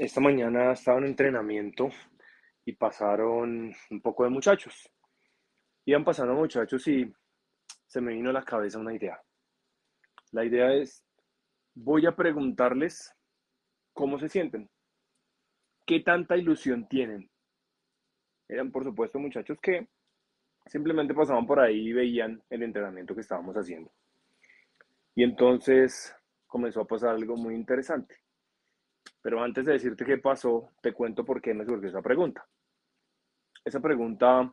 esta mañana estaba en entrenamiento y pasaron un poco de muchachos. Iban pasando muchachos y se me vino a la cabeza una idea. La idea es, voy a preguntarles cómo se sienten, qué tanta ilusión tienen. Eran, por supuesto, muchachos que simplemente pasaban por ahí y veían el entrenamiento que estábamos haciendo. Y entonces comenzó a pasar algo muy interesante. Pero antes de decirte qué pasó, te cuento por qué me surgió esa pregunta. Esa pregunta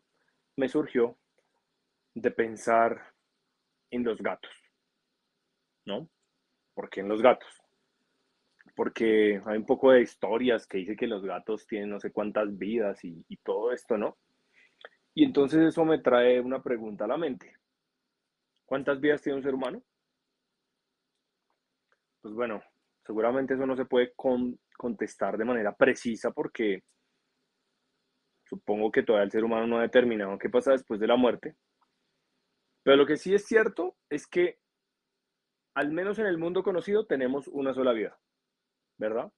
me surgió de pensar en los gatos, ¿no? ¿Por qué en los gatos? Porque hay un poco de historias que dice que los gatos tienen no sé cuántas vidas y, y todo esto, ¿no? Y entonces eso me trae una pregunta a la mente. ¿Cuántas vidas tiene un ser humano? Pues bueno, seguramente eso no se puede contestar de manera precisa porque supongo que todavía el ser humano no ha determinado qué pasa después de la muerte. Pero lo que sí es cierto es que, al menos en el mundo conocido, tenemos una sola vida, ¿verdad?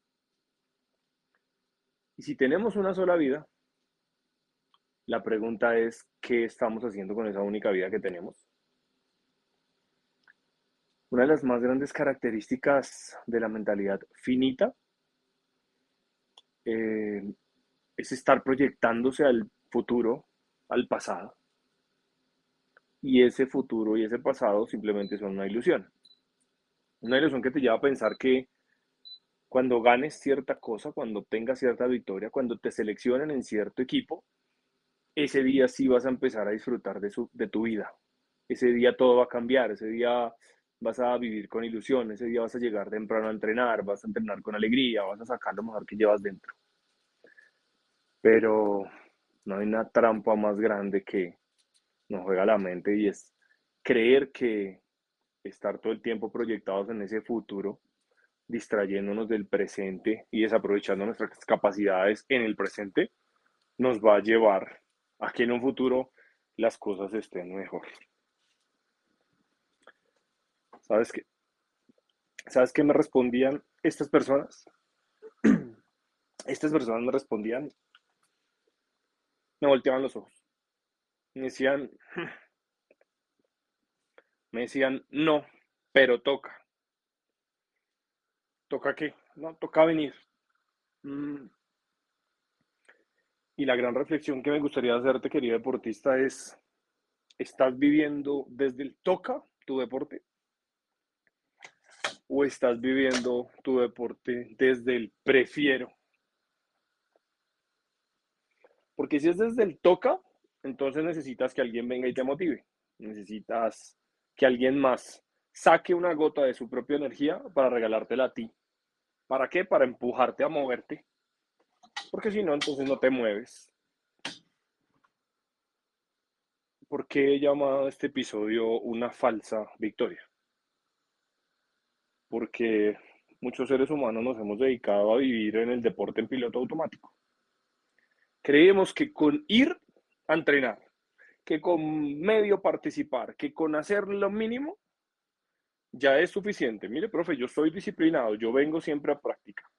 Y si tenemos una sola vida, la pregunta es, ¿qué estamos haciendo con esa única vida que tenemos? Una de las más grandes características de la mentalidad finita eh, es estar proyectándose al futuro, al pasado. Y ese futuro y ese pasado simplemente son una ilusión. Una ilusión que te lleva a pensar que cuando ganes cierta cosa, cuando tengas cierta victoria, cuando te seleccionen en cierto equipo, ese día sí vas a empezar a disfrutar de, de tu vida. Ese día todo va a cambiar, ese día vas a vivir con ilusión, ese día vas a llegar temprano a entrenar, vas a entrenar con alegría, vas a sacar lo mejor que llevas dentro. Pero no hay una trampa más grande que nos juega la mente y es creer que estar todo el tiempo proyectados en ese futuro, distrayéndonos del presente y desaprovechando nuestras capacidades en el presente, nos va a llevar a que en un futuro las cosas estén mejor. ¿Sabes qué? ¿Sabes qué me respondían estas personas? Estas personas me respondían, me volteaban los ojos. Me decían, me decían, no, pero toca. ¿Toca qué? No, toca venir. Mm. Y la gran reflexión que me gustaría hacerte, querido deportista, es, ¿estás viviendo desde el toca tu deporte? O estás viviendo tu deporte desde el prefiero? Porque si es desde el toca, entonces necesitas que alguien venga y te motive. Necesitas que alguien más saque una gota de su propia energía para regalártela a ti. ¿Para qué? Para empujarte a moverte. Porque si no, entonces no te mueves. ¿Por qué he llamado este episodio una falsa victoria? Porque muchos seres humanos nos hemos dedicado a vivir en el deporte en piloto automático. Creemos que con ir a entrenar, que con medio participar, que con hacer lo mínimo, ya es suficiente. Mire, profe, yo soy disciplinado, yo vengo siempre a práctica.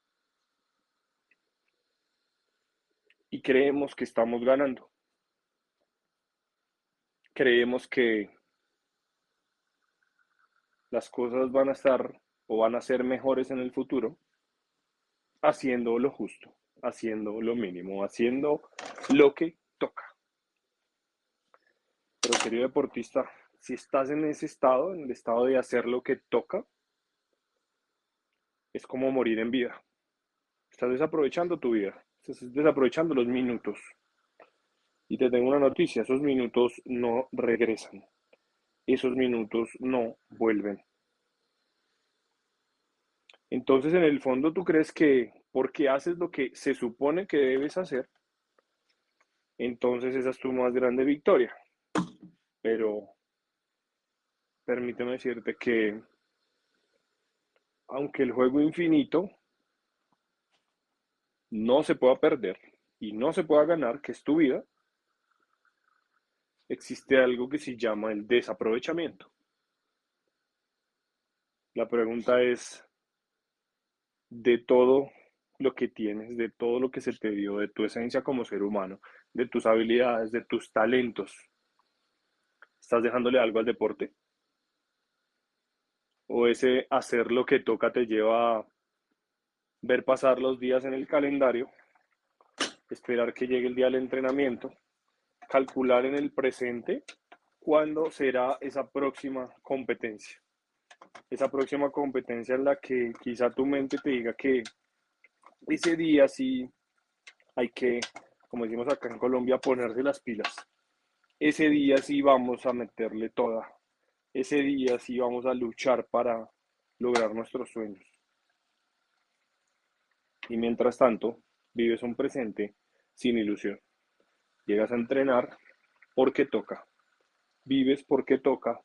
Y creemos que estamos ganando. Creemos que las cosas van a estar o van a ser mejores en el futuro haciendo lo justo, haciendo lo mínimo, haciendo lo que toca. Pero querido deportista, si estás en ese estado, en el estado de hacer lo que toca, es como morir en vida. Estás desaprovechando tu vida, estás desaprovechando los minutos. Y te tengo una noticia, esos minutos no regresan. Esos minutos no vuelven. Entonces, en el fondo, tú crees que porque haces lo que se supone que debes hacer, entonces esa es tu más grande victoria. Pero permíteme decirte que aunque el juego infinito no se pueda perder y no se pueda ganar, que es tu vida, existe algo que se llama el desaprovechamiento. La pregunta es, de todo lo que tienes, de todo lo que se te dio, de tu esencia como ser humano, de tus habilidades, de tus talentos, ¿estás dejándole algo al deporte? ¿O ese hacer lo que toca te lleva a ver pasar los días en el calendario, esperar que llegue el día del entrenamiento, calcular en el presente cuándo será esa próxima competencia? Esa próxima competencia en la que quizá tu mente te diga que ese día sí hay que, como decimos acá en Colombia, ponerse las pilas. Ese día sí vamos a meterle toda. Ese día sí vamos a luchar para lograr nuestros sueños. Y mientras tanto, vives un presente sin ilusión. Llegas a entrenar porque toca. Vives porque toca.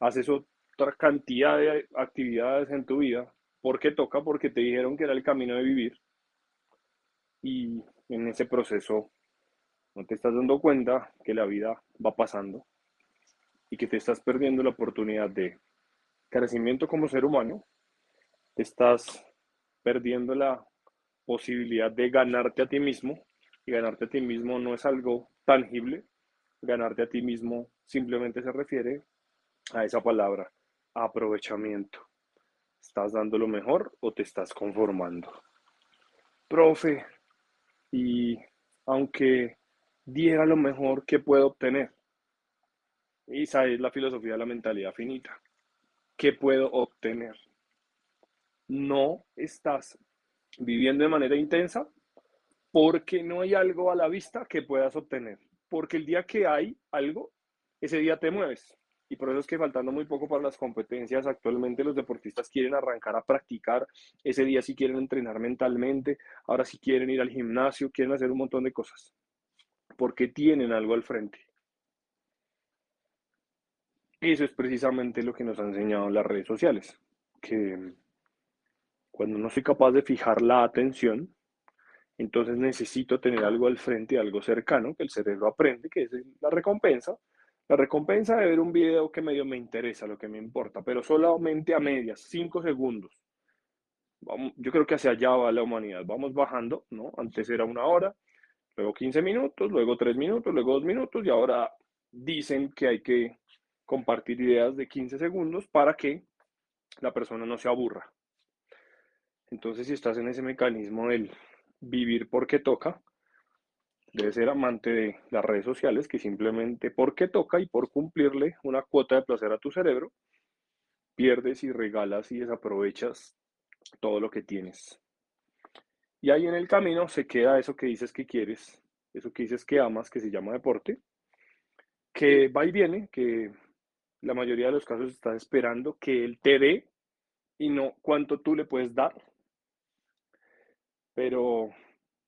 Haces otra cantidad de actividades en tu vida. Porque toca, porque te dijeron que era el camino de vivir. Y en ese proceso no te estás dando cuenta que la vida va pasando y que te estás perdiendo la oportunidad de crecimiento como ser humano, estás perdiendo la posibilidad de ganarte a ti mismo. Y ganarte a ti mismo no es algo tangible, ganarte a ti mismo simplemente se refiere a esa palabra, aprovechamiento. ¿Estás dando lo mejor o te estás conformando? Profe, y aunque diera lo mejor, ¿qué puedo obtener? Esa es la filosofía de la mentalidad finita. ¿Qué puedo obtener? No estás viviendo de manera intensa porque no hay algo a la vista que puedas obtener. Porque el día que hay algo, ese día te mueves. Y por eso es que faltando muy poco para las competencias, actualmente los deportistas quieren arrancar a practicar, ese día sí quieren entrenar mentalmente, ahora sí quieren ir al gimnasio, quieren hacer un montón de cosas, porque tienen algo al frente. Eso es precisamente lo que nos han enseñado las redes sociales, que cuando no soy capaz de fijar la atención, entonces necesito tener algo al frente, algo cercano, que el cerebro aprende, que es la recompensa, la recompensa de ver un video que medio me interesa, lo que me importa, pero solamente a medias, 5 segundos. Vamos, yo creo que hacia allá va la humanidad. Vamos bajando, ¿no? Antes era una hora, luego 15 minutos, luego 3 minutos, luego 2 minutos y ahora dicen que hay que compartir ideas de 15 segundos para que la persona no se aburra. Entonces, si estás en ese mecanismo del vivir porque toca, debe ser amante de las redes sociales que simplemente porque toca y por cumplirle una cuota de placer a tu cerebro, pierdes y regalas y desaprovechas todo lo que tienes. Y ahí en el camino se queda eso que dices que quieres, eso que dices que amas, que se llama deporte, que va y viene, que la mayoría de los casos estás esperando que él te dé y no cuánto tú le puedes dar. Pero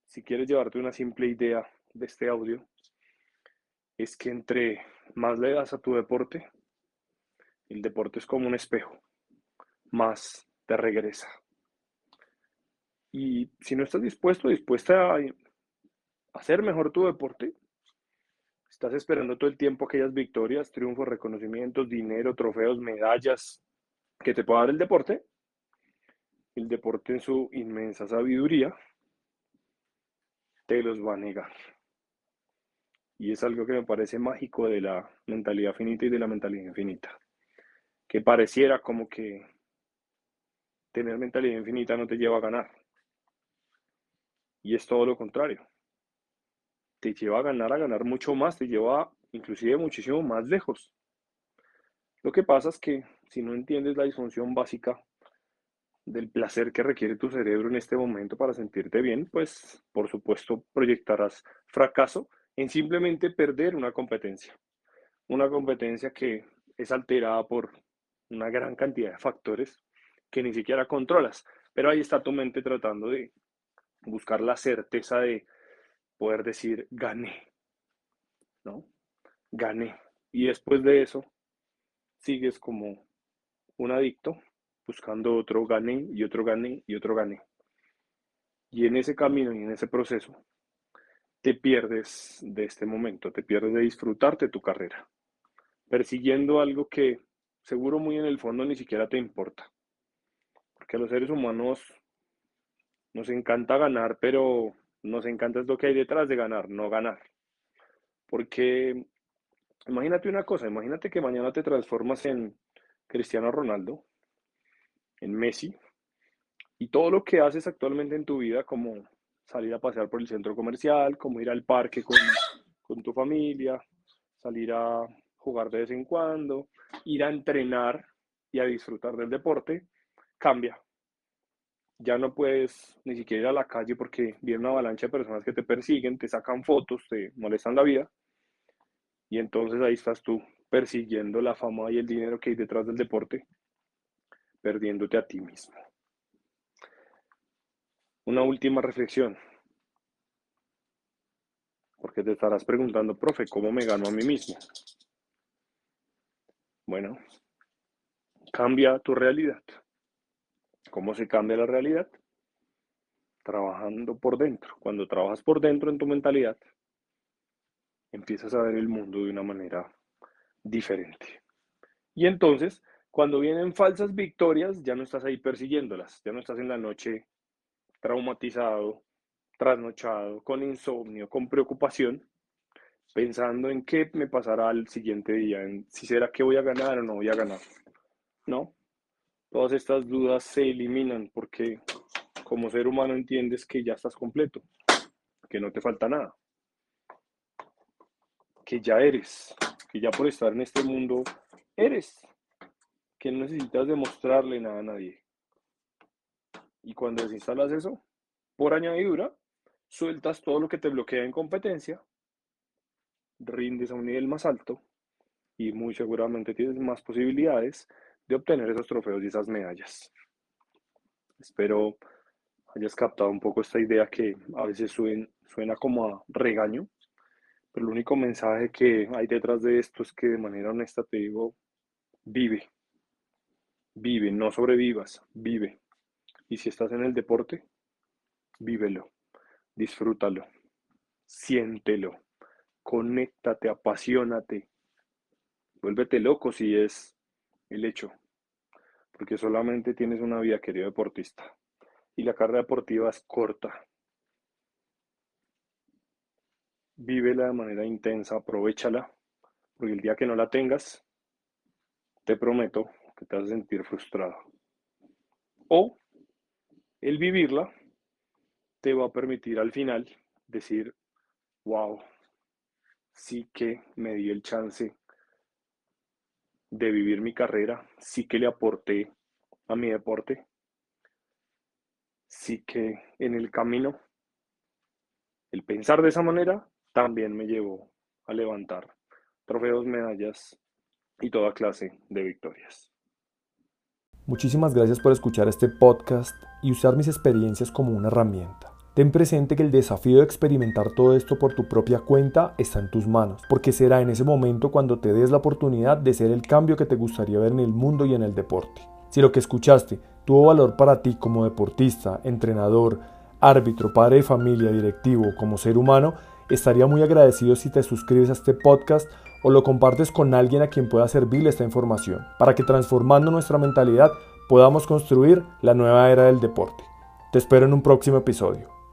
si quieres llevarte una simple idea de este audio es que entre más le das a tu deporte, el deporte es como un espejo, más te regresa. Y si no estás dispuesto, dispuesta a hacer mejor tu deporte, estás esperando todo el tiempo aquellas victorias, triunfos, reconocimientos, dinero, trofeos, medallas que te pueda dar el deporte, el deporte en su inmensa sabiduría te los va a negar. Y es algo que me parece mágico de la mentalidad finita y de la mentalidad infinita. Que pareciera como que tener mentalidad infinita no te lleva a ganar. Y es todo lo contrario. Te lleva a ganar, a ganar mucho más, te lleva inclusive muchísimo más lejos. Lo que pasa es que si no entiendes la disfunción básica del placer que requiere tu cerebro en este momento para sentirte bien, pues por supuesto proyectarás fracaso en simplemente perder una competencia. Una competencia que es alterada por una gran cantidad de factores que ni siquiera controlas. Pero ahí está tu mente tratando de buscar la certeza de poder decir, gané. ¿No? Gané. Y después de eso, sigues como un adicto buscando otro gané y otro gané y otro gané. Y en ese camino y en ese proceso te pierdes de este momento, te pierdes de disfrutarte tu carrera, persiguiendo algo que seguro muy en el fondo ni siquiera te importa. Porque a los seres humanos Nos encanta ganar, pero nos encanta es lo que hay detrás de ganar, no ganar. Porque imagínate una cosa, imagínate que mañana te transformas en Cristiano Ronaldo, en Messi, y todo lo que haces actualmente en tu vida, como salir a pasear por el centro comercial, como ir al parque con, con tu familia, salir a jugar de vez en cuando, ir a entrenar y a disfrutar del deporte, cambia. Ya no puedes ni siquiera ir a la calle porque viene una avalancha de personas que te persiguen, te sacan fotos, te molestan la vida. Y entonces ahí estás tú persiguiendo la fama y el dinero que hay detrás del deporte, perdiéndote a ti mismo. Una última reflexión. Porque te estarás preguntando, profe, ¿cómo me gano a mí mismo? Bueno, cambia tu realidad. ¿Cómo se cambia la realidad? Trabajando por dentro. Cuando trabajas por dentro en tu mentalidad, empiezas a ver el mundo de una manera diferente. Y entonces, cuando vienen falsas victorias, ya no estás ahí persiguiéndolas, ya no estás en la noche traumatizado, trasnochado, con insomnio, con preocupación, pensando en qué me pasará al siguiente día, en si será que voy a ganar o no voy a ganar. No, todas estas dudas se eliminan porque como ser humano entiendes que ya estás completo, que no te falta nada, que ya eres, que ya por estar en este mundo eres, que no necesitas demostrarle nada a nadie. Y cuando desinstalas eso, por añadidura, sueltas todo lo que te bloquea en competencia, rindes a un nivel más alto y muy seguramente tienes más posibilidades de obtener esos trofeos y esas medallas. Espero hayas captado un poco esta idea que a veces suena, como a regaño, pero el único mensaje que hay detrás de esto es que de manera honesta te digo, vive, vive, no sobrevivas, vive. Y si estás en el deporte, vívelo, disfrútalo, siéntelo, conéctate, apasionate, vuélvete loco si es el hecho, porque solamente tienes una vida, querido deportista, y la carrera deportiva es corta. Vívela de manera intensa, aprovechala, porque el día que no la tengas, te prometo que te vas a sentir frustrado. O el vivirla te va a permitir al final decir, wow, sí que me di el chance de vivir mi carrera, sí que le aporté a mi deporte, sí que en el camino, el pensar de esa manera también me llevó a levantar trofeos, medallas y toda clase de victorias. Muchísimas gracias por escuchar este podcast y usar mis experiencias como una herramienta. Ten presente que el desafío de experimentar todo esto por tu propia cuenta está en tus manos, porque será en ese momento cuando te des la oportunidad de ser el cambio que te gustaría ver en el mundo y en el deporte. Si lo que escuchaste tuvo valor para ti como deportista, entrenador, árbitro, padre de familia, directivo, como ser humano, estaría muy agradecido si te suscribes a este podcast o lo compartes con alguien a quien pueda servirle esta información, para que transformando nuestra mentalidad podamos construir la nueva era del deporte. Te espero en un próximo episodio.